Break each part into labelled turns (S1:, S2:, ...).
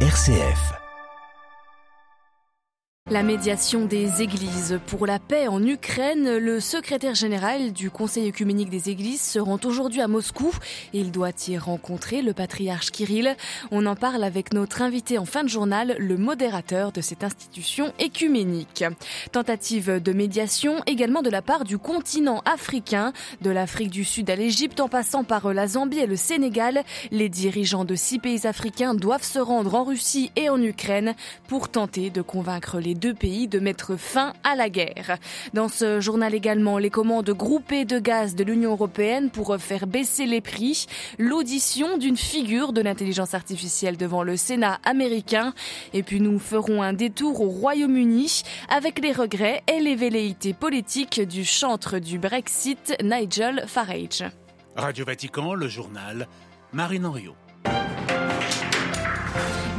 S1: RCF.
S2: La médiation des églises pour la paix en Ukraine, le secrétaire général du Conseil œcuménique des églises se rend aujourd'hui à Moscou. Il doit y rencontrer le patriarche Kirill. On en parle avec notre invité en fin de journal, le modérateur de cette institution écuménique. Tentative de médiation également de la part du continent africain, de l'Afrique du Sud à l'Égypte en passant par la Zambie et le Sénégal. Les dirigeants de six pays africains doivent se rendre en Russie et en Ukraine pour tenter de convaincre les deux pays de mettre fin à la guerre. Dans ce journal également, les commandes groupées de gaz de l'Union européenne pour faire baisser les prix, l'audition d'une figure de l'intelligence artificielle devant le Sénat américain, et puis nous ferons un détour au Royaume-Uni avec les regrets et les velléités politiques du chantre du Brexit, Nigel Farage.
S3: Radio Vatican, le journal, Marine Henriot.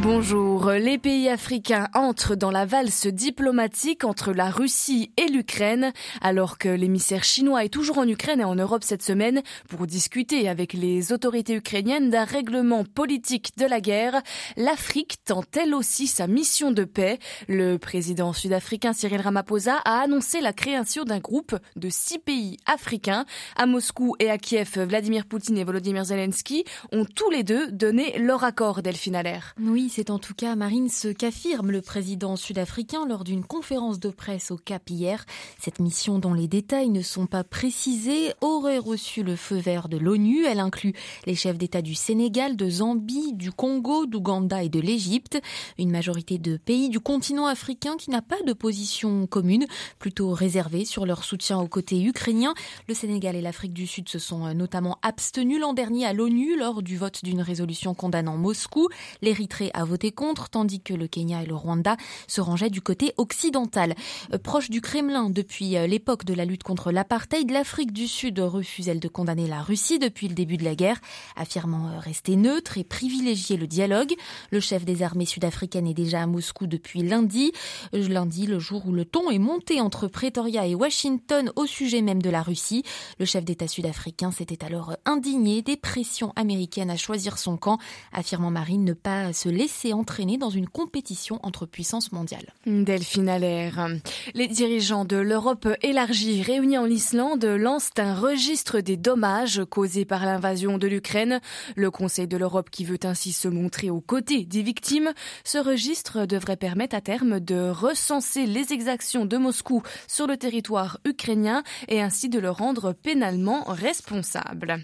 S2: Bonjour. Les pays africains entrent dans la valse diplomatique entre la Russie et l'Ukraine, alors que l'émissaire chinois est toujours en Ukraine et en Europe cette semaine pour discuter avec les autorités ukrainiennes d'un règlement politique de la guerre. L'Afrique tente elle aussi sa mission de paix. Le président sud-africain Cyril Ramaphosa a annoncé la création d'un groupe de six pays africains. À Moscou et à Kiev, Vladimir Poutine et Volodymyr Zelensky ont tous les deux donné leur accord, Delphine Allaire.
S4: C'est en tout cas, Marine, ce qu'affirme le président sud-africain lors d'une conférence de presse au Cap hier. Cette mission, dont les détails ne sont pas précisés, aurait reçu le feu vert de l'ONU. Elle inclut les chefs d'État du Sénégal, de Zambie, du Congo, d'Ouganda et de l'Égypte. Une majorité de pays du continent africain qui n'a pas de position commune, plutôt réservée sur leur soutien au côté ukrainien. Le Sénégal et l'Afrique du Sud se sont notamment abstenus l'an dernier à l'ONU lors du vote d'une résolution condamnant Moscou. A voté contre, tandis que le Kenya et le Rwanda se rangeaient du côté occidental. Euh, proche du Kremlin depuis euh, l'époque de la lutte contre l'apartheid, l'Afrique du Sud refuse, elle, de condamner la Russie depuis le début de la guerre, affirmant euh, rester neutre et privilégier le dialogue. Le chef des armées sud-africaines est déjà à Moscou depuis lundi. Lundi, le jour où le ton est monté entre Pretoria et Washington au sujet même de la Russie. Le chef d'État sud-africain s'était alors indigné des pressions américaines à choisir son camp, affirmant Marine ne pas se laisser s'est entraîné dans une compétition entre puissances mondiales.
S2: Delphine Allaire. Les dirigeants de l'Europe élargie réunis en Islande lancent un registre des dommages causés par l'invasion de l'Ukraine. Le Conseil de l'Europe qui veut ainsi se montrer aux côtés des victimes. Ce registre devrait permettre à terme de recenser les exactions de Moscou sur le territoire ukrainien et ainsi de le rendre pénalement responsable.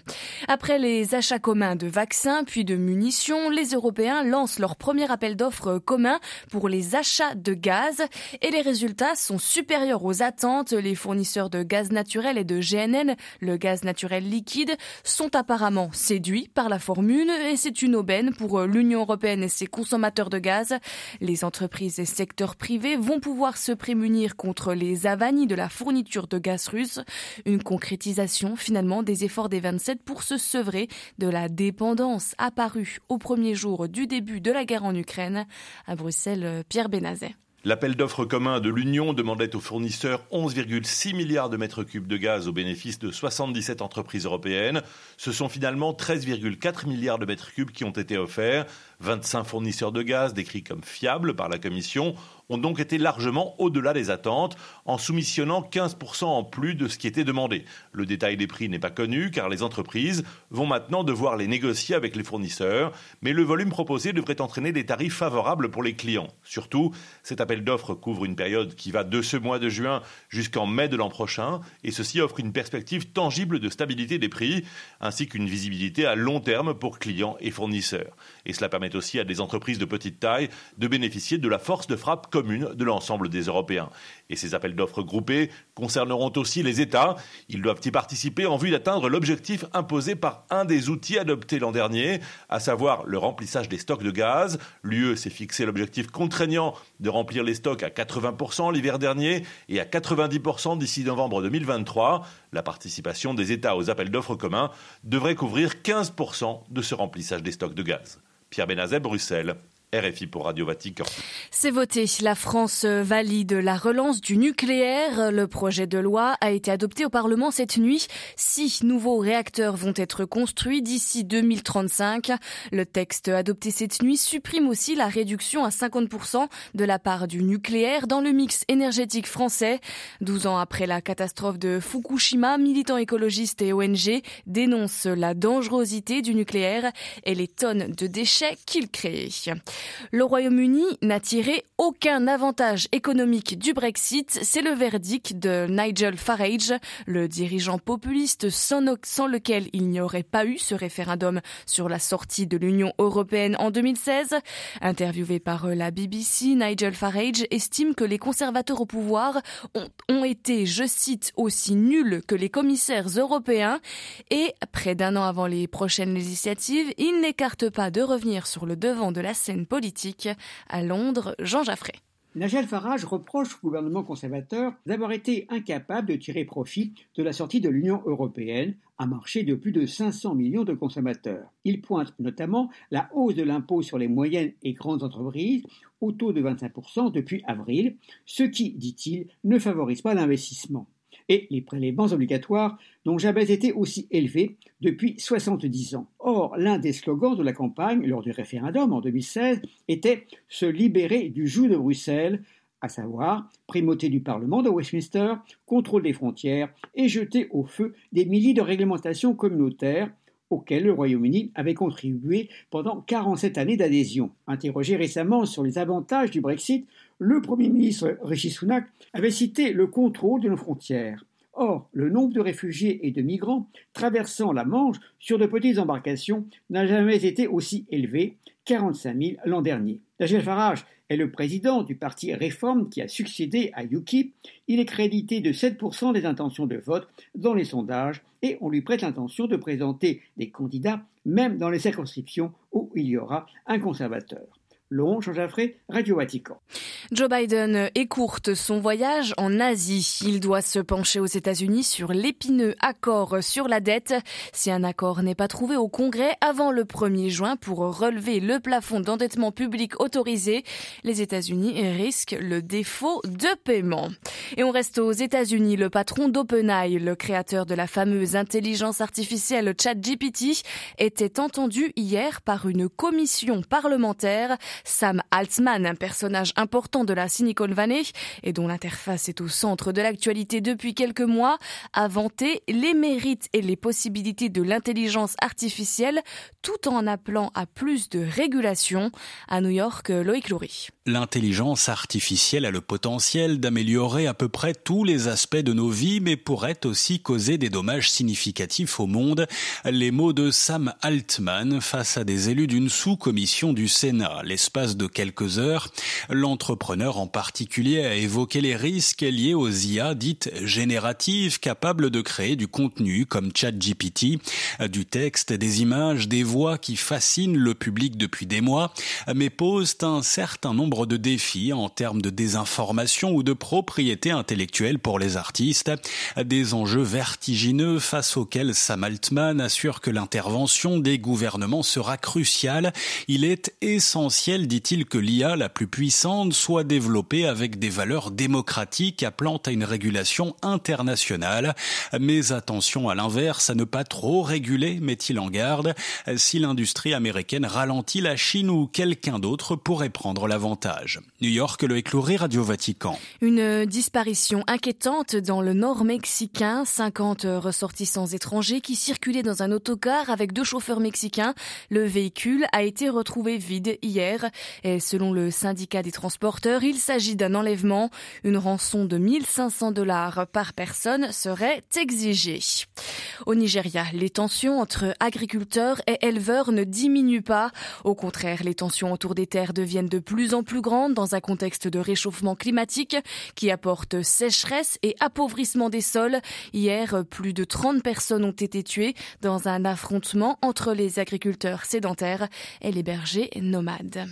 S2: Après les achats communs de vaccins puis de munitions, les Européens lancent leur premier appel d'offres commun pour les achats de gaz et les résultats sont supérieurs aux attentes. Les fournisseurs de gaz naturel et de GNL, le gaz naturel liquide, sont apparemment séduits par la formule et c'est une aubaine pour l'Union européenne et ses consommateurs de gaz. Les entreprises et secteurs privés vont pouvoir se prémunir contre les avanies de la fourniture de gaz russe. Une concrétisation finalement des efforts des 27 pour se sevrer de la dépendance apparue au premier jour du début de la guerre en Ukraine. À Bruxelles, Pierre Benazet.
S5: L'appel d'offres commun de l'Union demandait aux fournisseurs 11,6 milliards de mètres cubes de gaz au bénéfice de 77 entreprises européennes. Ce sont finalement 13,4 milliards de mètres cubes qui ont été offerts. 25 fournisseurs de gaz décrits comme fiables par la Commission ont donc été largement au-delà des attentes en soumissionnant 15% en plus de ce qui était demandé. Le détail des prix n'est pas connu car les entreprises vont maintenant devoir les négocier avec les fournisseurs, mais le volume proposé devrait entraîner des tarifs favorables pour les clients. Surtout, cet appel d'offres couvre une période qui va de ce mois de juin jusqu'en mai de l'an prochain et ceci offre une perspective tangible de stabilité des prix ainsi qu'une visibilité à long terme pour clients et fournisseurs. Et cela permet aussi à des entreprises de petite taille de bénéficier de la force de frappe commune de l'ensemble des Européens. Et ces appels d'offres groupés concerneront aussi les États. Ils doivent y participer en vue d'atteindre l'objectif imposé par un des outils adoptés l'an dernier, à savoir le remplissage des stocks de gaz. L'UE s'est fixé l'objectif contraignant de remplir les stocks à 80% l'hiver dernier et à 90% d'ici novembre 2023. La participation des États aux appels d'offres communs devrait couvrir 15% de ce remplissage des stocks de gaz. Pierre Benazet, Bruxelles. RFI pour Radio Vatican.
S2: C'est voté. La France valide la relance du nucléaire. Le projet de loi a été adopté au Parlement cette nuit. Six nouveaux réacteurs vont être construits d'ici 2035. Le texte adopté cette nuit supprime aussi la réduction à 50% de la part du nucléaire dans le mix énergétique français. 12 ans après la catastrophe de Fukushima, militants écologistes et ONG dénoncent la dangerosité du nucléaire et les tonnes de déchets qu'il crée. Le Royaume-Uni n'a tiré aucun avantage économique du Brexit. C'est le verdict de Nigel Farage, le dirigeant populiste sans, lequel il n'y aurait pas eu ce référendum sur la sortie de l'Union européenne en 2016. Interviewé par la BBC, Nigel Farage estime que les conservateurs au pouvoir ont, été, je cite, aussi nuls que les commissaires européens et près d'un an avant les prochaines législatives, il n'écarte pas de revenir sur le devant de la scène. À Londres, Jean Jaffré.
S1: Nigel Farage reproche au gouvernement conservateur d'avoir été incapable de tirer profit de la sortie de l'Union européenne, un marché de plus de 500 millions de consommateurs. Il pointe notamment la hausse de l'impôt sur les moyennes et grandes entreprises au taux de 25% depuis avril, ce qui, dit-il, ne favorise pas l'investissement et les prélèvements obligatoires n'ont jamais été aussi élevés depuis 70 ans. Or, l'un des slogans de la campagne lors du référendum en 2016 était se libérer du joug de Bruxelles, à savoir primauté du Parlement de Westminster, contrôle des frontières et jeter au feu des milliers de réglementations communautaires auxquelles le Royaume-Uni avait contribué pendant 47 années d'adhésion. Interrogé récemment sur les avantages du Brexit, le Premier ministre Rishi Sunak avait cité le contrôle de nos frontières. Or, le nombre de réfugiés et de migrants traversant la Manche sur de petites embarcations n'a jamais été aussi élevé, 45 000 l'an dernier. Nigel Farage est le président du parti Réforme qui a succédé à UKIP. Il est crédité de 7% des intentions de vote dans les sondages et on lui prête l'intention de présenter des candidats même dans les circonscriptions où il y aura un conservateur. Long, Jean Jaffré, Radio Vatican.
S2: Joe Biden écourte son voyage en Asie. Il doit se pencher aux États-Unis sur l'épineux accord sur la dette. Si un accord n'est pas trouvé au Congrès avant le 1er juin pour relever le plafond d'endettement public autorisé, les États-Unis risquent le défaut de paiement. Et on reste aux États-Unis. Le patron d'OpenAI, le créateur de la fameuse intelligence artificielle ChatGPT, était entendu hier par une commission parlementaire. Sam Altman, un personnage important de la Silicon Valley et dont l'interface est au centre de l'actualité depuis quelques mois, a vanté les mérites et les possibilités de l'intelligence artificielle tout en appelant à plus de régulation. À New York, Loïc Loury.
S6: L'intelligence artificielle a le potentiel d'améliorer à peu près tous les aspects de nos vies, mais pourrait aussi causer des dommages significatifs au monde. Les mots de Sam Altman face à des élus d'une sous-commission du Sénat l'espace de quelques heures. L'entrepreneur en particulier a évoqué les risques liés aux IA dites génératives capables de créer du contenu comme ChatGPT, du texte, des images, des voix qui fascinent le public depuis des mois, mais posent un certain nombre de défis en termes de désinformation ou de propriété intellectuelle pour les artistes, des enjeux vertigineux face auxquels Sam Altman assure que l'intervention des gouvernements sera cruciale. Il est essentiel dit-il, que l'IA la plus puissante soit développée avec des valeurs démocratiques appelant à une régulation internationale. Mais attention à l'inverse, à ne pas trop réguler, met-il en garde. Si l'industrie américaine ralentit, la Chine ou quelqu'un d'autre pourrait prendre l'avantage. New York, le écloué Radio Vatican.
S2: Une disparition inquiétante dans le nord mexicain. 50 ressortissants étrangers qui circulaient dans un autocar avec deux chauffeurs mexicains. Le véhicule a été retrouvé vide hier. Et selon le syndicat des transporteurs, il s'agit d'un enlèvement. Une rançon de 1500 dollars par personne serait exigée. Au Nigeria, les tensions entre agriculteurs et éleveurs ne diminuent pas. Au contraire, les tensions autour des terres deviennent de plus en plus grandes dans un contexte de réchauffement climatique qui apporte sécheresse et appauvrissement des sols. Hier, plus de 30 personnes ont été tuées dans un affrontement entre les agriculteurs sédentaires et les bergers nomades.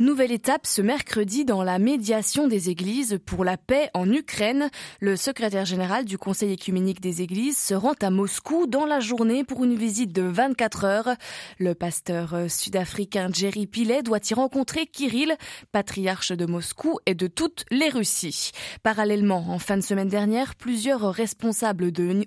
S2: Nouvelle étape ce mercredi dans la médiation des églises pour la paix en Ukraine. Le secrétaire général du Conseil écuménique des églises se rend à Moscou dans la journée pour une visite de 24 heures. Le pasteur sud-africain Jerry Pilet doit y rencontrer Kirill, patriarche de Moscou et de toutes les Russies. Parallèlement, en fin de semaine dernière, plusieurs responsables de,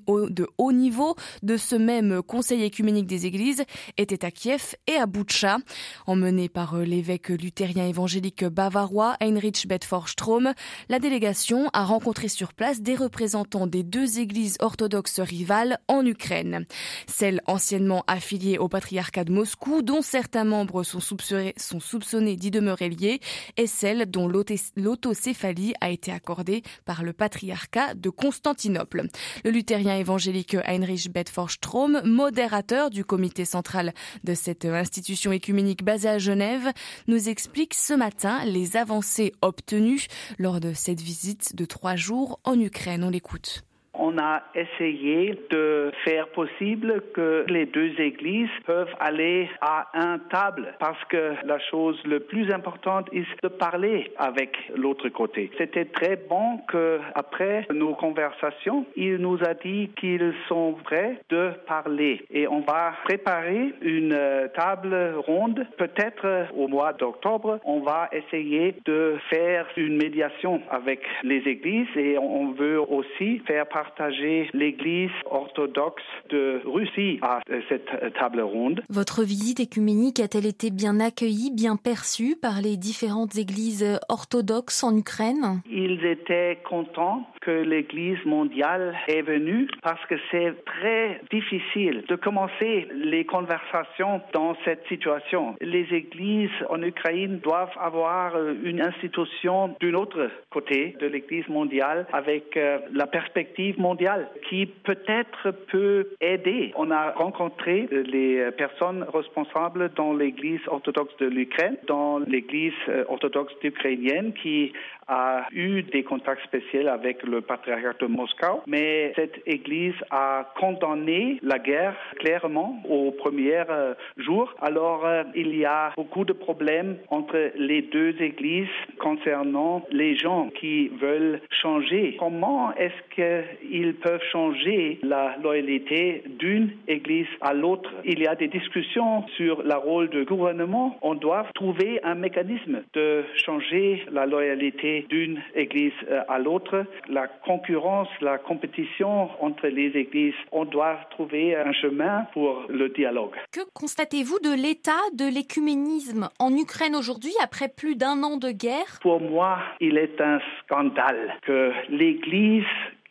S2: haut niveau de ce même Conseil écuménique des églises étaient à Kiev et à Boutcha, emmenés par l'évêque Luther évangélique bavarois Heinrich Bedford-Strom, la délégation a rencontré sur place des représentants des deux églises orthodoxes rivales en Ukraine. Celle anciennement affiliée au patriarcat de Moscou, dont certains membres sont soupçonnés, d'y demeurer liés, et celle dont l'autocéphalie a été accordée par le patriarcat de Constantinople. Le luthérien évangélique Heinrich Bedford-Strom, modérateur du comité central de cette institution écuménique basée à Genève, nous explique explique ce matin les avancées obtenues lors de cette visite de trois jours en Ukraine. On l'écoute.
S7: On a essayé de faire possible que les deux églises peuvent aller à un table parce que la chose le plus importante est de parler avec l'autre côté. C'était très bon que après nos conversations, il nous a dit qu'ils sont prêts de parler et on va préparer une table ronde peut-être au mois d'octobre. On va essayer de faire une médiation avec les églises et on veut aussi faire partie partager l'Église orthodoxe de Russie à cette table ronde.
S4: Votre visite écuménique a-t-elle été bien accueillie, bien perçue par les différentes églises orthodoxes en Ukraine?
S7: Ils étaient contents que l'Église mondiale est venue parce que c'est très difficile de commencer les conversations dans cette situation. Les églises en Ukraine doivent avoir une institution d'un autre côté de l'Église mondiale avec euh, la perspective mondiale qui peut-être peut aider. On a rencontré les personnes responsables dans l'Église orthodoxe de l'Ukraine, dans l'Église euh, orthodoxe ukrainienne qui a eu des contacts spéciaux avec le patriarcat de Moscou, mais cette Église a condamné la guerre clairement aux premiers euh, jours. Alors, euh, il y a beaucoup de problèmes entre les deux Églises concernant les gens qui veulent changer. Comment est-ce qu'ils peuvent changer la loyauté d'une Église à l'autre Il y a des discussions sur le rôle du gouvernement. On doit trouver un mécanisme de changer la loyauté d'une église euh, à l'autre. La concurrence, la compétition entre les églises, on doit trouver un chemin pour le dialogue.
S4: Que constatez-vous de l'état de l'écuménisme en Ukraine aujourd'hui après plus d'un an de guerre?
S7: Pour moi, il est un scandale que l'Église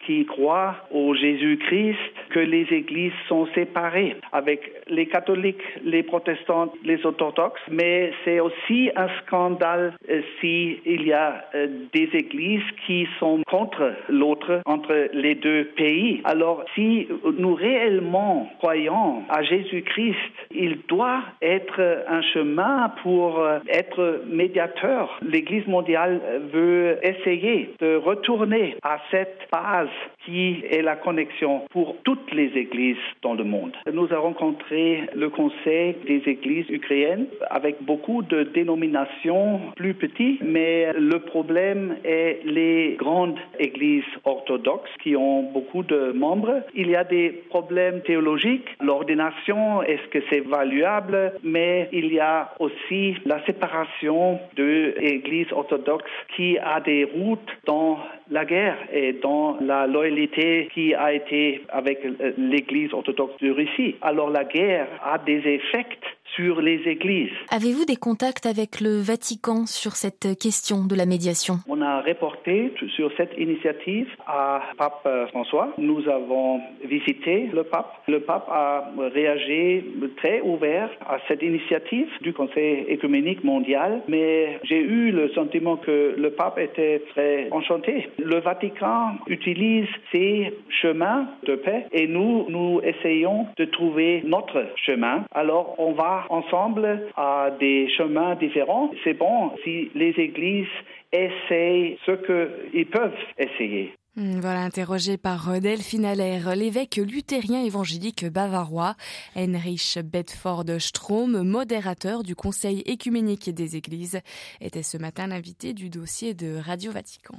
S7: qui croient au Jésus-Christ que les églises sont séparées avec les catholiques, les protestants, les orthodoxes, mais c'est aussi un scandale euh, s'il y a euh, des églises qui sont contre l'autre entre les deux pays. Alors si nous réellement croyons à Jésus-Christ, il doit être un chemin pour euh, être médiateur. L'Église mondiale veut essayer de retourner à cette base qui est la connexion pour toutes les églises dans le monde. Nous avons rencontré le Conseil des églises ukrainiennes avec beaucoup de dénominations plus petites, mais le problème est les grandes églises orthodoxes qui ont beaucoup de membres. Il y a des problèmes théologiques, l'ordination, est-ce que c'est valuable, mais il y a aussi la séparation de l'église orthodoxe qui a des routes dans la guerre et dans la loyauté qui a été avec l'Église orthodoxe de Russie. Alors la guerre a des effets sur les églises.
S4: Avez-vous des contacts avec le Vatican sur cette question de la médiation?
S7: On a reporté sur cette initiative à Pape François. Nous avons visité le pape. Le pape a réagi très ouvert à cette initiative du Conseil écuménique mondial, mais j'ai eu le sentiment que le pape était très enchanté. Le Vatican utilise ses chemins de paix et nous, nous essayons de trouver notre chemin. Alors on va ensemble à des chemins différents. C'est bon si les églises essayent ce qu'ils peuvent essayer.
S2: Hmm, voilà, interrogé par Delphine Allaire, l'évêque luthérien évangélique bavarois, Heinrich Bedford Strom, modérateur du Conseil écuménique des Églises, était ce matin l'invité du dossier de Radio Vatican.